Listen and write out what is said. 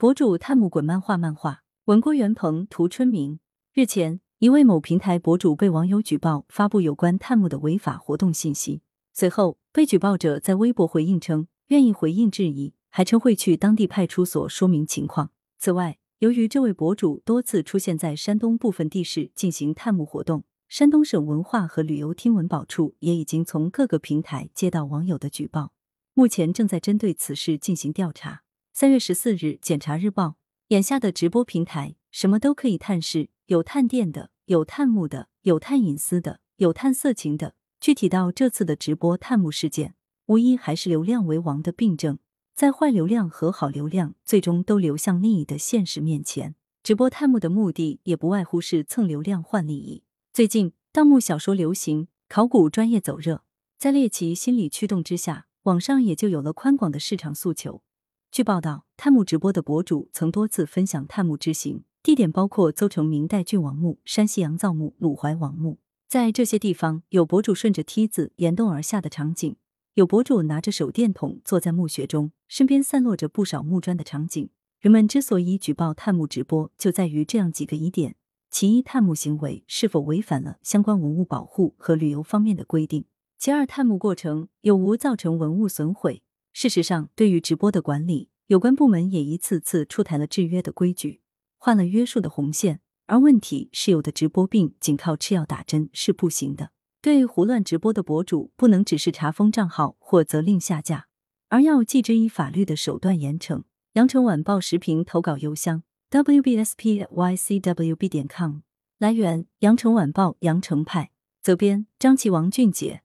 博主探木滚漫画漫画，文郭元鹏，图春明。日前，一位某平台博主被网友举报发布有关探木的违法活动信息。随后，被举报者在微博回应称，愿意回应质疑，还称会去当地派出所说明情况。此外，由于这位博主多次出现在山东部分地市进行探墓活动，山东省文化和旅游厅文保处也已经从各个平台接到网友的举报，目前正在针对此事进行调查。三月十四日，检察日报，眼下的直播平台什么都可以探视，有探店的，有探墓的，有探隐私的，有探色情的。具体到这次的直播探墓事件，无疑还是流量为王的病症。在坏流量和好流量最终都流向利益的现实面前，直播探墓的目的也不外乎是蹭流量换利益。最近盗墓小说流行，考古专业走热，在猎奇心理驱动之下，网上也就有了宽广的市场诉求。据报道，探墓直播的博主曾多次分享探墓之行，地点包括邹城明代郡王墓、山西杨造墓、鲁怀王墓。在这些地方，有博主顺着梯子沿洞而下的场景，有博主拿着手电筒坐在墓穴中，身边散落着不少木砖的场景。人们之所以举报探墓直播，就在于这样几个疑点：其一，探墓行为是否违反了相关文物保护和旅游方面的规定；其二，探墓过程有无造成文物损毁。事实上，对于直播的管理，有关部门也一次次出台了制约的规矩，换了约束的红线。而问题是，有的直播病仅靠吃药打针是不行的。对胡乱直播的博主，不能只是查封账号或责令下架，而要继之以法律的手段严惩。羊城晚报时评投稿邮箱：wbspycwb 点 com。来源：羊城晚报羊城派。责编：张琪、王俊杰。